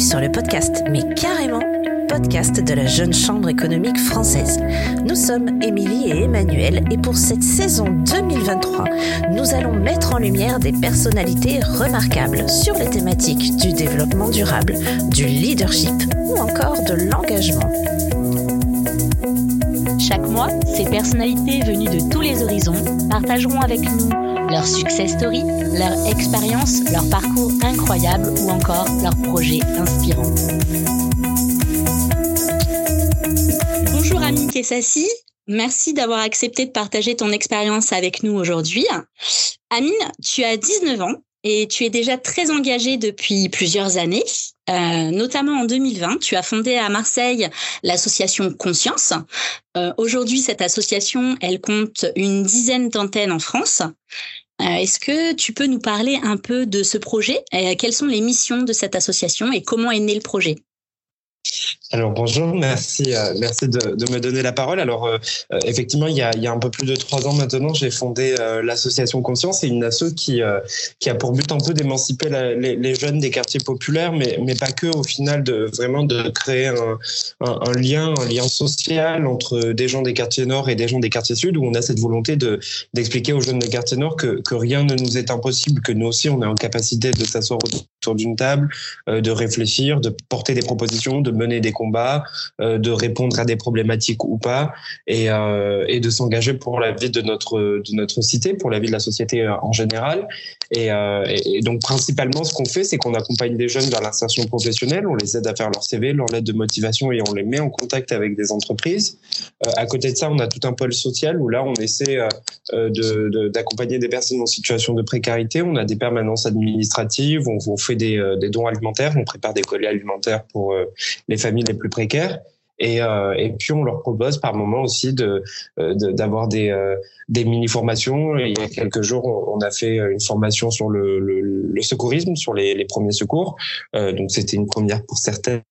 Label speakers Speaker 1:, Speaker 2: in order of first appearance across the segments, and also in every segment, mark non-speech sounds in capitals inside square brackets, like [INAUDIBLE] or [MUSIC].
Speaker 1: sur le podcast, mais carrément podcast de la Jeune Chambre économique française. Nous sommes Émilie et Emmanuel et pour cette saison 2023, nous allons mettre en lumière des personnalités remarquables sur les thématiques du développement durable, du leadership ou encore de l'engagement.
Speaker 2: Chaque mois, ces personnalités venues de tous les horizons partageront avec nous leur success story, leur expérience, leur parcours incroyable ou encore leurs projets inspirants. Bonjour Amine Kessassi, merci d'avoir accepté de partager ton expérience avec nous aujourd'hui. Amine, tu as 19 ans et tu es déjà très engagée depuis plusieurs années. Euh, notamment en 2020, tu as fondé à Marseille l'association Conscience. Euh, aujourd'hui, cette association, elle compte une dizaine d'antennes en France. Euh, est-ce que tu peux nous parler un peu de ce projet? Quelles sont les missions de cette association et comment est né le projet?
Speaker 3: Alors bonjour, merci, euh, merci de, de, me donner la parole. Alors euh, euh, effectivement, il y, a, il y, a, un peu plus de trois ans maintenant, j'ai fondé l'association Conscience, c'est une asso qui qui a pour but un peu d'émanciper les, les, jeunes des quartiers populaires, mais mais pas que. Au final, de vraiment de créer un, un, un, lien, un lien social entre des gens des quartiers nord et des gens des quartiers sud, où on a cette volonté de d'expliquer aux jeunes des quartiers nord que que rien ne nous est impossible, que nous aussi on est en capacité de s'asseoir autour d'une table, de réfléchir, de porter des propositions, de mener des euh, de répondre à des problématiques ou pas, et, euh, et de s'engager pour la vie de notre de notre cité, pour la vie de la société euh, en général. Et, donc principalement, ce qu'on fait, c'est qu'on accompagne des jeunes vers l'insertion professionnelle, on les aide à faire leur CV, leur lettre de motivation, et on les met en contact avec des entreprises. à côté de ça, on a tout un pôle social où là, on essaie de d'accompagner des personnes en situation de précarité. On a des permanences administratives, on, on fait des, des dons alimentaires, on prépare des colis alimentaires pour les familles plus précaires. Et, euh, et puis on leur propose par moment aussi de euh, d'avoir des euh, des mini formations. il y a quelques jours, on, a fait une formation sur le, secourisme, sur les, premiers secours. Donc c'était une première pour certaines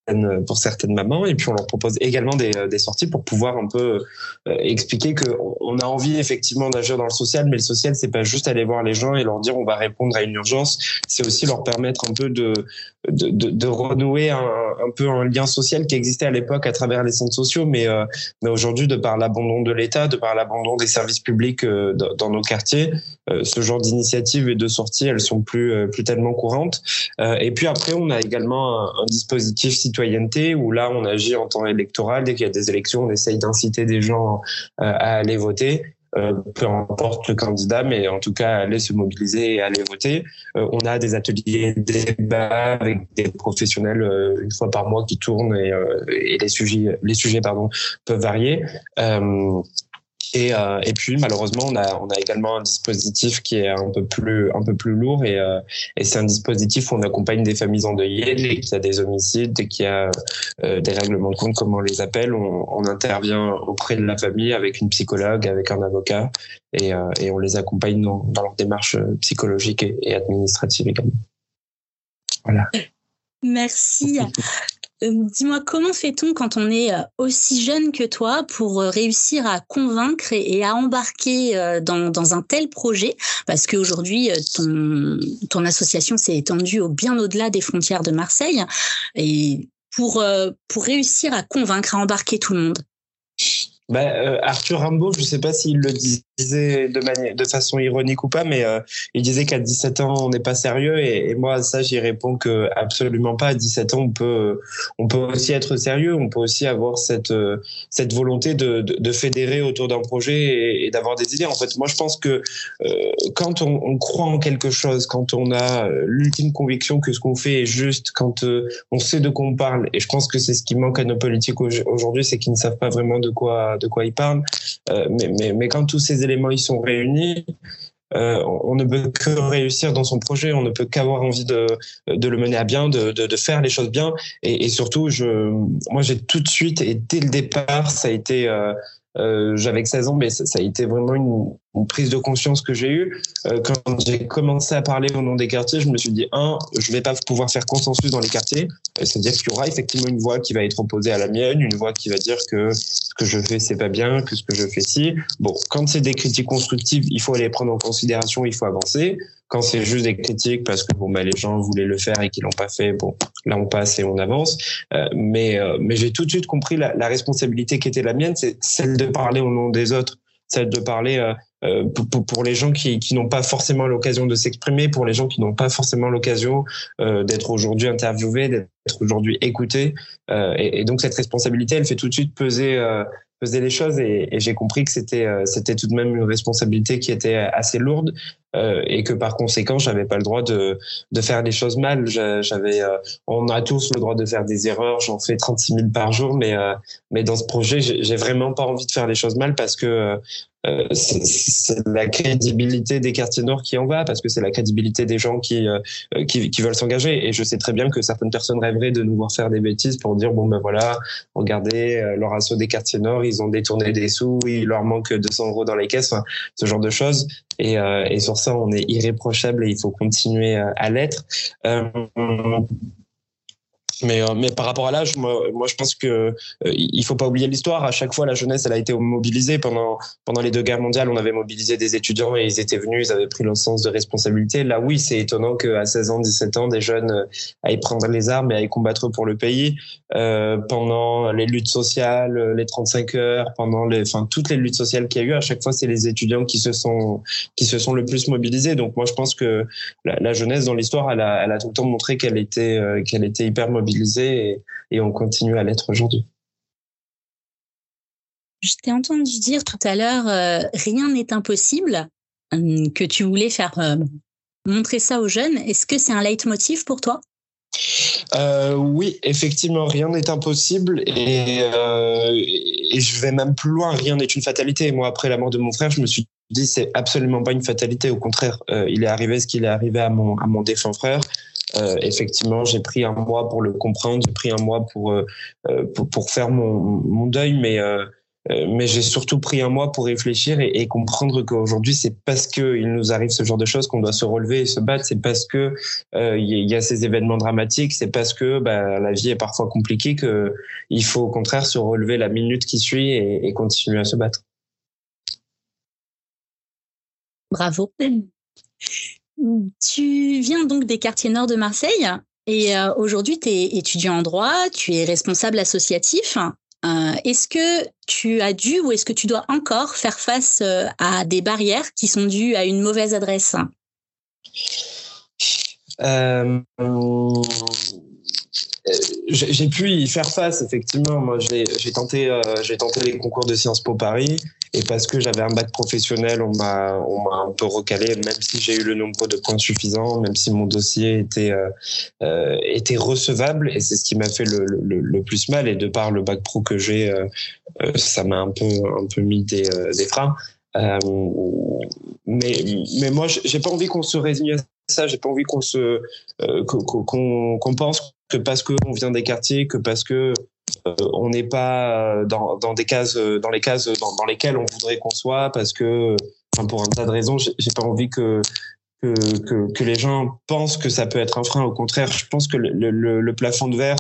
Speaker 3: pour certaines mamans. Et puis on leur propose également des, des sorties pour pouvoir un peu expliquer que on a envie effectivement d'agir dans le social, mais le social c'est pas juste aller voir les gens et leur dire on va répondre à une urgence. C'est aussi leur permettre un peu de de, de, de renouer un, un peu un lien social qui existait à l'époque à travers les centres sociaux, mais, euh, mais aujourd'hui, de par l'abandon de l'État, de par l'abandon des services publics euh, dans, nos quartiers, euh, ce genre d'initiatives et de sorties, elles sont plus, plus tellement courantes. et puis après, on a également un, un, dispositif citoyenneté où là, on agit en temps électoral. Dès qu'il y a des élections, on essaye d'inciter des gens à aller voter. Euh, peu importe le candidat, mais en tout cas aller se mobiliser et aller voter. Euh, on a des ateliers débats avec des professionnels euh, une fois par mois qui tournent et, et les sujets, les sujets pardon, peuvent varier. Et, euh, et puis malheureusement, on a, on a également un dispositif qui est un peu plus, un peu plus lourd et, euh, et c'est un dispositif où on accompagne des familles endeuillées dès qu'il y a des homicides, dès qu'il y a euh, des règlements de compte, comme on les appelle, on, on, intervient auprès de la famille avec une psychologue, avec un avocat et, euh, et on les accompagne dans, dans leur démarche psychologique et, et administrative également.
Speaker 2: Voilà. Merci. [LAUGHS] Euh, dis-moi, comment fait-on quand on est euh, aussi jeune que toi pour euh, réussir à convaincre et à embarquer dans, un tel projet? Parce qu'aujourd'hui, ton, ton association s'est étendue au, bien au-delà des frontières de Marseille. Et pour, pour réussir à convaincre, à embarquer tout le monde
Speaker 3: bah, Arthur Rimbaud, je ne sais pas s'il le disait de, manière, de façon ironique ou pas, mais euh, il disait qu'à 17 ans, on n'est pas sérieux. Et, moi, à ça, j'y réponds que absolument pas. À 17 ans, on peut, on peut aussi être sérieux. On peut aussi avoir cette, euh, cette volonté de, de, de fédérer autour d'un projet et, et d'avoir des idées. En fait, moi, je pense que euh, quand on, on, croit en quelque chose, quand on a l'ultime conviction que ce qu'on fait est juste, quand on sait de quoi on parle, et je pense que c'est ce qui manque à nos politiques aujourd'hui, c'est qu'ils ne savent pas vraiment de quoi, de quoi ils parlent. mais, mais, mais quand tous ces éléments ils sont réunis, euh, on ne peut que réussir dans son projet, on ne peut qu'avoir envie de, de le mener à bien, de, de, faire les choses bien. Et, et surtout, je, moi, j'ai tout de suite et dès le départ, ça a été euh, euh, j'avais 16 ans, mais ça, ça, a été vraiment une, une prise de conscience que j'ai eue. Euh, quand j'ai commencé à parler au nom des quartiers, je me suis dit, un, je vais pas pouvoir faire consensus dans les quartiers. C'est-à-dire qu'il y aura effectivement une voix qui va être opposée à la mienne, une voix qui va dire que ce que je fais, c'est pas bien, que ce que je fais, si. Bon, quand c'est des critiques constructives, il faut les prendre en considération, il faut avancer. Quand c'est juste des critiques parce que bon, bah, les gens voulaient le faire et qu'ils l'ont pas fait, bon, là on passe et on avance. mais mais j'ai tout de suite compris la, la responsabilité qui était la mienne, c'est celle de parler au nom des autres celle de parler euh, euh, pour, pour, les gens qui, qui n'ont pas forcément l'occasion de s'exprimer, pour les gens qui n'ont pas forcément l'occasion euh, d'être aujourd'hui interviewés, d'être aujourd'hui écoutés. Et, et, donc cette responsabilité, elle fait tout de suite peser peser les choses et, et j'ai compris que c'était c'était tout de même une responsabilité qui était assez lourde euh, et que par conséquent j'avais pas le droit de de faire les choses mal. J'avais on a tous le droit de faire des erreurs. J'en fais 36 000 par jour. Mais mais dans ce projet j'ai vraiment pas envie de faire les choses mal parce que euh, c'est la crédibilité des quartiers nord qui en va parce que c'est la crédibilité des gens qui, euh, qui, qui veulent s'engager. Et je sais très bien que certaines personnes rêveraient de nous voir faire des bêtises pour dire bon ben voilà regardez euh, leur assaut des quartiers nord ils ont détourné des sous il leur manque 200 euros dans les caisses ce genre de choses. Et, et sur on est irréprochable et il faut continuer à l'être mais, euh, mais par rapport à l'âge, moi, moi, je pense que euh, il faut pas oublier l'histoire. À chaque fois, la jeunesse, elle a été mobilisée pendant pendant les deux guerres mondiales. On avait mobilisé des étudiants et ils étaient venus, ils avaient pris le sens de responsabilité. Là, oui, c'est étonnant qu'à 16 ans, 17 ans, des jeunes euh, aillent prendre les armes et aillent combattre pour le pays. Euh, pendant les luttes sociales, les 35 heures, pendant les, enfin toutes les luttes sociales qu'il y a eu, à chaque fois, c'est les étudiants qui se sont qui se sont le plus mobilisés. Donc moi, je pense que la, la jeunesse dans l'histoire, elle a, elle a tout le temps montré qu'elle était qu'elle était hyper mobilisée et, on continue à l'être aujourd'hui.
Speaker 2: Je t'ai entendu dire tout à l'heure, euh, rien n'est impossible, hum, que tu voulais faire euh, montrer ça aux jeunes. Est-ce que c'est un leitmotiv pour toi?
Speaker 3: Euh, oui, effectivement, rien n'est impossible et, et, je vais même plus loin. Rien n'est une fatalité. Moi, après la mort de mon frère, je me suis dit c'est absolument pas une fatalité. Au contraire, il est arrivé ce qu'il est arrivé à mon à mon défunt frère. Euh, effectivement, j'ai pris un mois pour le comprendre, j'ai pris un mois pour, euh, euh, pour, pour, faire mon, mon deuil, mais, mais j'ai surtout pris un mois pour réfléchir et, et comprendre qu'aujourd'hui, c'est parce qu'il nous arrive ce genre de choses qu'on doit se relever et se battre, c'est parce que il y a ces événements dramatiques, c'est parce que bah, la vie est parfois compliquée qu'il faut au contraire se relever la minute qui suit et, et continuer à se battre.
Speaker 2: Bravo. Tu viens donc des quartiers nord de Marseille et euh, aujourd'hui tu es étudiant en droit, tu es responsable associatif. Euh, est-ce que tu as dû ou est-ce que tu dois encore faire face euh, à des barrières qui sont dues à une mauvaise adresse?
Speaker 3: J'ai pu y faire face effectivement. Moi, j'ai tenté, j'ai tenté les concours de Sciences Po Paris. Et parce que j'avais un bac professionnel, on m'a on m'a un peu recalé, même si j'ai eu le nombre de points suffisants, même si mon dossier était euh, euh était recevable. Et c'est ce qui m'a fait le, le, le, plus mal. Et de par le bac pro que j'ai, euh, euh ça m'a un peu un peu mis des, euh, des freins. mais mais moi, j'ai pas envie qu'on se résigne à ça. J'ai pas envie qu'on se qu'on qu'on pense que parce qu'on vient des quartiers, que parce que euh, on n'est pas euh, dans, dans, des cases, euh, dans les cases dans, dans lesquelles on voudrait qu'on soit, parce que, enfin, pour un tas de raisons, j'ai pas envie que que, que, que, les gens pensent que ça peut être un frein. Au contraire, je pense que le, le, le plafond de verre,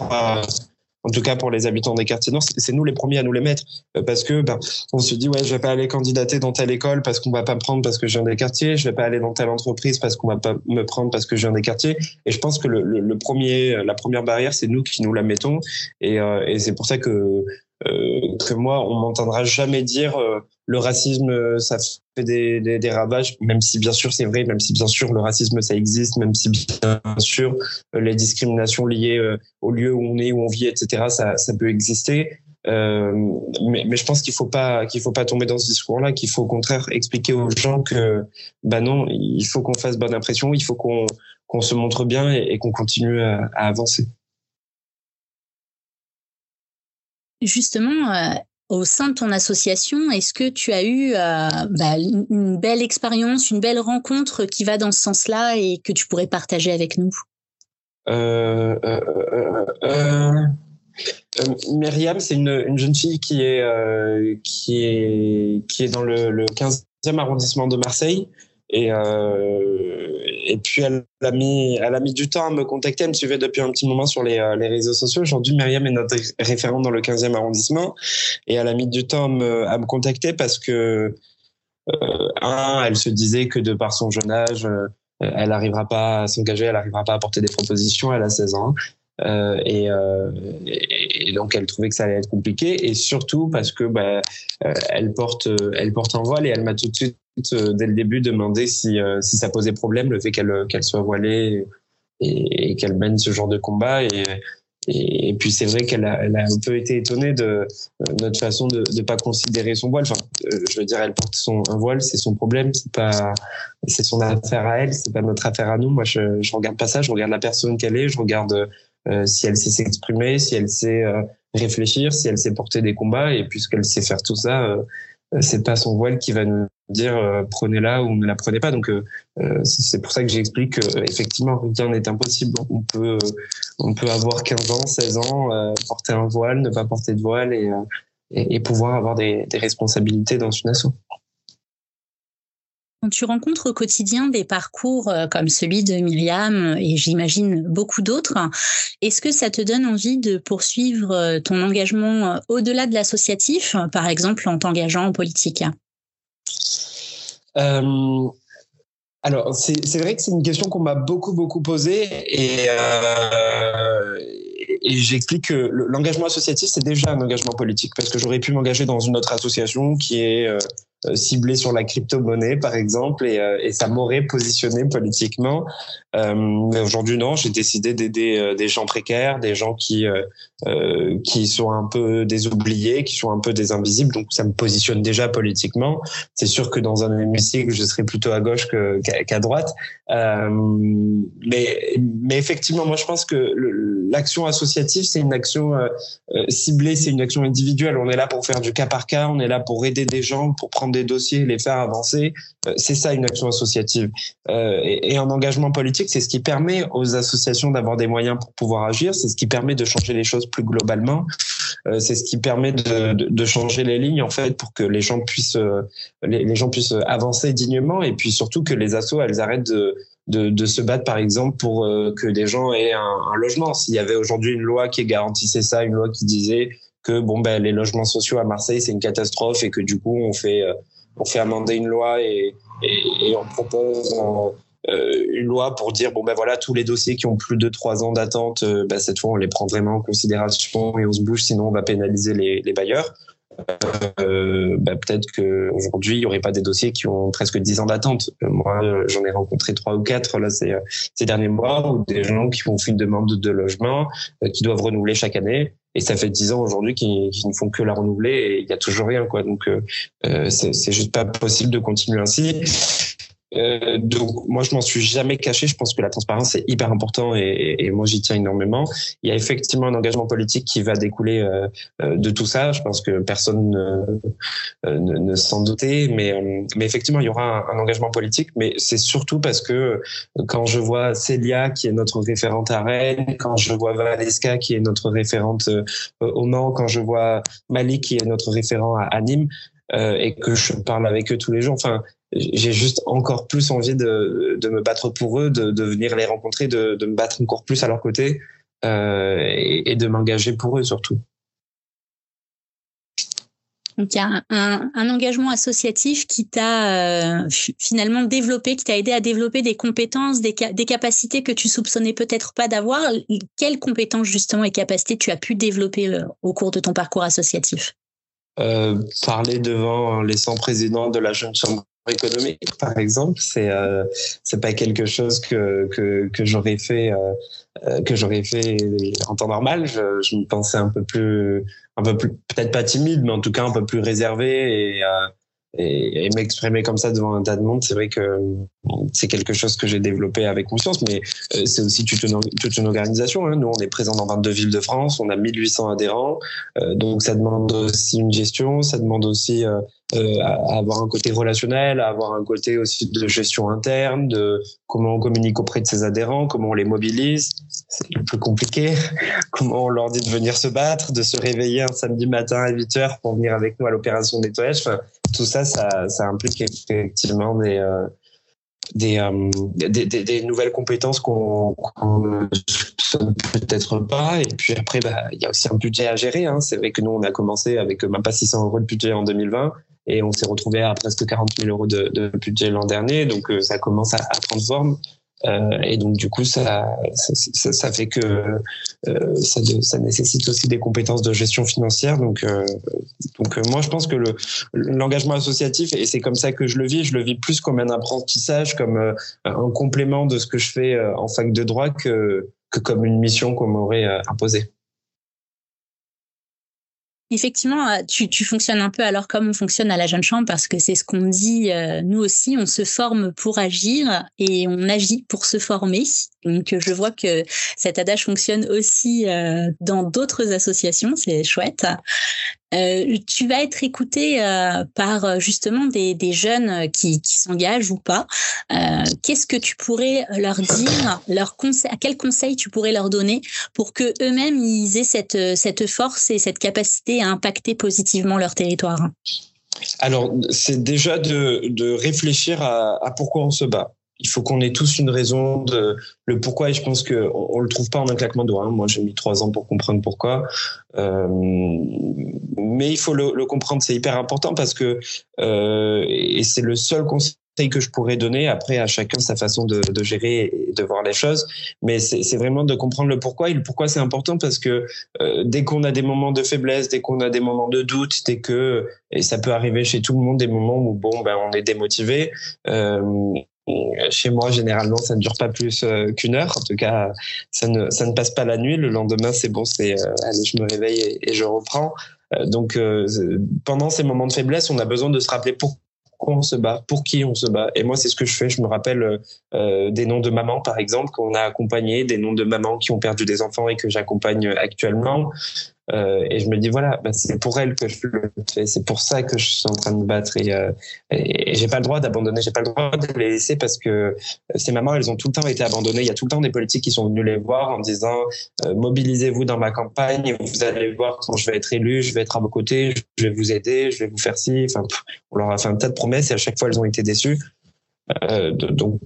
Speaker 3: en tout cas pour les habitants des quartiers nord, c'est nous les premiers à nous les mettre. Euh, parce que ben, on se dit ouais je vais pas aller candidater dans telle école parce qu'on va pas me prendre parce que je viens des quartiers, je vais pas aller dans telle entreprise parce qu'on va pas me prendre parce que je viens des quartiers. Et je pense que le, le, premier la première barrière c'est nous qui nous la mettons. Et, euh, et c'est pour ça que euh, que moi, on m'entendra jamais dire euh, le racisme, ça fait des, des, ravages, même si bien sûr c'est vrai, même si bien sûr le racisme ça existe, même si bien sûr euh, les discriminations liées au lieu où on est, où on vit, etc. Ça, ça peut exister. Euh, mais, je pense qu'il faut pas qu'il faut pas tomber dans ce discours-là, qu'il faut au contraire expliquer aux gens que bah non, il faut qu'on fasse bonne impression, il faut qu'on qu'on se montre bien et, qu'on continue à, avancer.
Speaker 2: Justement, euh, au sein de ton association, est-ce que tu as eu euh, bah, une belle expérience, une belle rencontre qui va dans ce sens-là et que tu pourrais partager avec nous?
Speaker 3: Euh, Myriam, c'est une, une, jeune fille qui est, qui est, qui est dans le, le 15e arrondissement de Marseille. Et, euh, et puis elle a mis, elle a mis du temps à me contacter. Elle me suivait depuis un petit moment sur les, euh, les réseaux sociaux. Aujourd'hui, Myriam est notre référente dans le 15e arrondissement et elle a mis du temps à me, à me contacter parce que euh, un, elle se disait que de par son jeune âge, elle n'arrivera pas à s'engager, elle n'arrivera pas à porter des propositions. Elle a 16 ans. Euh, et, euh, et, donc elle trouvait que ça allait être compliqué et surtout parce que bah, euh, elle porte elle porte un voile et elle m'a tout de suite dès le début demandé si si ça posait problème le fait qu'elle qu'elle soit voilée et, qu'elle mène ce genre de combat et et, puis c'est vrai qu'elle a, elle a, un peu été étonnée de notre façon de ne pas considérer son voile. Enfin, je veux dire, elle porte son un voile, c'est son problème, c'est pas, c'est son affaire à elle, c'est pas notre affaire à nous. Moi, je, je regarde pas ça, je regarde la personne qu'elle est, je regarde euh, si elle sait s'exprimer, si elle sait euh, réfléchir, si elle sait porter des combats. Et puisqu'elle sait faire tout ça, euh, c'est pas son voile qui va nous dire prenez-la ou ne la prenez pas. Donc c'est pour ça que j'explique que effectivement rien n'est impossible. On peut on peut avoir 15 ans, 16 ans, porter un voile, ne pas porter de voile et et, pouvoir avoir des, des responsabilités dans une asso.
Speaker 2: Quand tu rencontres au quotidien des parcours euh, comme celui de Myriam et j'imagine beaucoup d'autres, est-ce que ça te donne envie de poursuivre euh, ton engagement euh, au-delà de l'associatif, par exemple en t'engageant en politique?
Speaker 3: Alors, c'est vrai que c'est une question qu'on m'a beaucoup, beaucoup posée et, j'explique que l'engagement associatif, c'est déjà un engagement politique parce que j'aurais pu m'engager dans une autre association qui est ciblé sur la crypto-monnaie, par exemple, et, euh, et ça m'aurait positionné politiquement. Euh, mais aujourd'hui, non, j'ai décidé d'aider des gens précaires, des gens qui qui sont un peu des oubliés, qui sont un peu des invisibles. Donc, ça me positionne déjà politiquement. C'est sûr que dans un hémicycle, je serais plutôt à gauche qu'à droite. Mais, mais effectivement, moi, je pense que l'action associative, c'est une action ciblée, c'est une action individuelle. On est là pour faire du cas par cas, on est là pour aider des gens, pour prendre des dossiers, les faire avancer. Euh, c'est ça une action associative. Euh, et, en engagement politique, c'est ce qui permet aux associations d'avoir des moyens pour pouvoir agir. C'est ce qui permet de changer les choses plus globalement. Euh, c'est ce qui permet de, de, de, changer les lignes en fait pour que les gens puissent les, les, gens puissent avancer dignement et puis surtout que les assos elles arrêtent de de, de, se battre, par exemple, pour que des gens aient un, un logement. S'il y avait aujourd'hui une loi qui garantissait ça, une loi qui disait que bon ben les logements sociaux à Marseille c'est une catastrophe et que du coup on fait on fait amender une loi et, et, et on propose euh, une loi pour dire bon ben voilà tous les dossiers qui ont plus de trois ans d'attente, euh, ben, cette fois on les prend vraiment en considération et on se bouge, sinon on va pénaliser les, les bailleurs. Euh, ben, peut-être qu'aujourd'hui, il n'y aurait pas des dossiers qui ont presque 10 ans d'attente. Euh, moi, j'en ai rencontré trois ou quatre là, ces, ces derniers mois, ou des gens qui font une demande de logement, qui doivent renouveler chaque année et ça fait dix ans aujourd'hui qu'ils ne font que la renouveler et il y a toujours rien quoi donc euh, euh c'est juste pas possible de continuer ainsi euh, donc moi je m'en suis jamais caché. Je pense que la transparence est hyper important et, et moi j'y tiens énormément. Il y a effectivement un engagement politique qui va découler euh, euh de tout ça. Je pense que personne ne, euh, ne, ne s'en doutait, mais mais effectivement il y aura un, un engagement politique. Mais c'est surtout parce que quand je vois Célia qui est notre référente à Rennes, quand je vois Valeska qui est notre référente au Mans, quand je vois Malik qui est notre référent à, à Nîmes. Euh, et que je parle avec eux tous les jours. Enfin, j'ai juste encore plus envie de, de, me battre pour eux, de, de venir les rencontrer, de, de, me battre encore plus à leur côté euh, et, et, de m'engager pour eux surtout.
Speaker 2: Donc il y a un, un engagement associatif qui t'a euh, finalement développé, qui t'a aidé à développer des compétences, des, des capacités que tu soupçonnais peut-être pas d'avoir. Quelles compétences justement et capacités tu as pu développer euh, au cours de ton parcours associatif?
Speaker 3: Euh, parler devant les 100 présidents de la jeune chambre économique, par exemple, c'est euh, c'est pas quelque chose que que, que j'aurais fait euh, euh, que j'aurais fait en temps normal. Je, je me pensais un peu plus un peu plus peut-être pas timide, mais en tout cas un peu plus réservé et euh, et, et m'exprimer comme ça devant un tas de monde, c'est vrai que c'est quelque chose que j'ai développé avec conscience, mais euh, c'est aussi toute une, toute une organisation. Hein. Nous, on est présent dans 22 villes de France, on a 1800 adhérents, euh, donc ça demande aussi une gestion, ça demande aussi euh, euh, à avoir un côté relationnel, à avoir un côté aussi de gestion interne, de comment on communique auprès de ses adhérents, comment on les mobilise. C'est le plus compliqué. [LAUGHS] comment on leur dit de venir se battre, de se réveiller un samedi matin à 8 heures pour venir avec nous à l'opération nettoyage. Enfin, tout ça, ça, ça implique effectivement des, euh, des, euh, des, des, des, nouvelles compétences qu'on ne soupçonne peut-être pas. Et puis après, bah, il y a aussi un budget à gérer. Hein. C'est vrai que nous, on a commencé avec même pas 600 euros de budget en 2020. et on s'est retrouvé à presque 40 000 euros de, de budget l'an dernier. Donc ça commence à, à prendre forme. Euh, et donc du coup, ça, ça, ça fait que euh, ça, ça, nécessite aussi des compétences de gestion financière. Donc, euh, donc moi, je pense que le l'engagement associatif, et c'est comme ça que je le vis, je le vis plus comme un apprentissage, comme un complément de ce que je fais en fac de droit que, que comme une mission qu'on m'aurait imposée.
Speaker 2: Effectivement, euh, tu, tu, fonctionnes un peu alors comme on fonctionne à la Jeune Chambre parce que c'est ce qu'on dit euh, nous aussi, on se forme pour agir et on agit pour se former. Donc je vois que cet adage fonctionne aussi euh, dans d'autres associations, c'est chouette. Euh, tu vas être écouté euh, par justement des, jeunes qui, s'engagent ou pas. Euh, Qu'est-ce que tu pourrais leur dire, leur conseil, à quel conseil tu pourrais leur donner pour que eux-mêmes ils aient cette, force et cette capacité à impacter positivement leur territoire?
Speaker 3: Alors c'est déjà de, réfléchir à pourquoi on se bat il faut qu'on ait tous une raison de le pourquoi et je pense que on, le trouve pas en un claquement de doigts. Hein. Moi, j'ai mis trois ans pour comprendre pourquoi, euh, mais il faut le, le comprendre. C'est hyper important parce que euh, et c'est le seul conseil que je pourrais donner. Après, à chacun sa façon de, de gérer et de voir les choses. Mais c'est vraiment de comprendre le pourquoi. Et le pourquoi, c'est important parce que euh, dès qu'on a des moments de faiblesse, dès qu'on a des moments de doute, dès que, et ça peut arriver chez tout le monde, des moments où, bon, ben, on est démotivé, euh, chez moi, généralement, ça ne dure pas plus euh, qu'une heure. En tout cas, ça ne, ça ne passe pas la nuit. Le lendemain, c'est bon, c'est euh, allez, je me réveille et, je reprends. Euh, donc, pendant ces moments de faiblesse, on a besoin de se rappeler pourquoi on se bat, pour qui on se bat. Et moi, c'est ce que je fais. Je me rappelle des noms de mamans, par exemple, qu'on a accompagnés, des noms de mamans qui ont perdu des enfants et que j'accompagne actuellement. Euh, et je me dis voilà, bah, c'est pour elle que je le fais, c'est pour ça que je suis en train de battre et, euh, et, j'ai pas le droit d'abandonner, j'ai pas le droit de les laisser parce que ces mamans, elles ont tout le temps été abandonnées. Il y a tout le temps des politiques qui sont venus les voir en disant euh, mobilisez-vous dans ma campagne, vous allez voir quand je vais être élu, je vais être à vos côtés, je vais vous aider, je vais vous faire ci. Enfin, on leur a fait un tas de promesses et à chaque fois elles ont été déçues. Euh, donc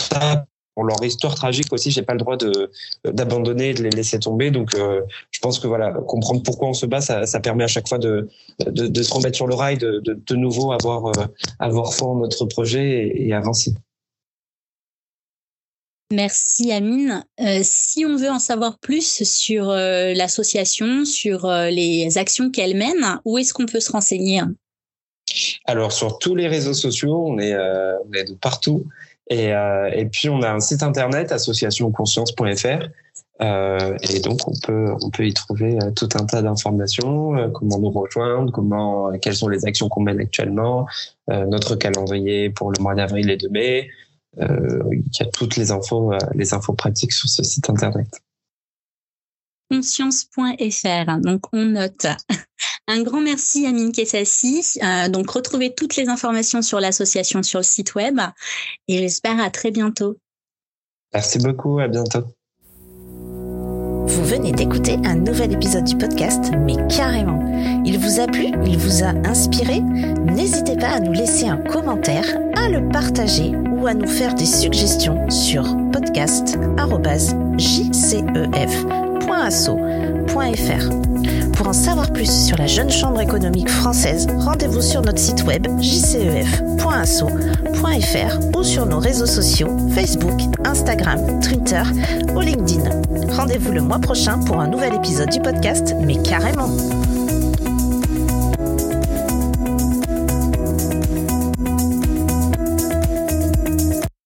Speaker 3: ça, pour leur histoire tragique aussi, j'ai pas le droit de d'abandonner, de les laisser tomber. Donc, euh, je pense que voilà, comprendre pourquoi on se bat, ça, ça permet à chaque fois de, de, de, se remettre sur le rail, de, de, de nouveau avoir euh, avoir foi en notre projet et, et avancer.
Speaker 2: Merci Amine. Euh, si on veut en savoir plus sur euh, l'association, sur les actions qu'elle mène, où est-ce qu'on peut se renseigner?
Speaker 3: Alors sur tous les réseaux sociaux, on est, on est de partout. Et, euh, et puis on a un site internet associationconscience.fr euh, et donc on peut on peut y trouver euh, tout un tas d'informations, euh, comment nous rejoindre, comment euh, quelles sont les actions qu'on mène actuellement, notre calendrier pour le mois d'avril et de mai. il y a toutes les infos les infos pratiques sur ce site internet
Speaker 2: conscience.fr. Donc on note. [LAUGHS] Un grand merci à Mine Kessassi. Euh, donc retrouvez toutes les informations sur l'association sur le site web et j'espère à très bientôt.
Speaker 3: Merci beaucoup, à bientôt.
Speaker 1: Vous venez d'écouter un nouvel épisode du podcast, mais carrément. Il vous a plu Il vous a inspiré? N'hésitez pas à nous laisser un commentaire, à le partager ou à nous faire des suggestions sur podcast.jcef pour en savoir plus sur la Jeune Chambre économique française, rendez-vous sur notre site web jcef.asso.fr ou sur nos réseaux sociaux Facebook, Instagram, Twitter ou LinkedIn. Rendez-vous le mois prochain pour un nouvel épisode du podcast, mais carrément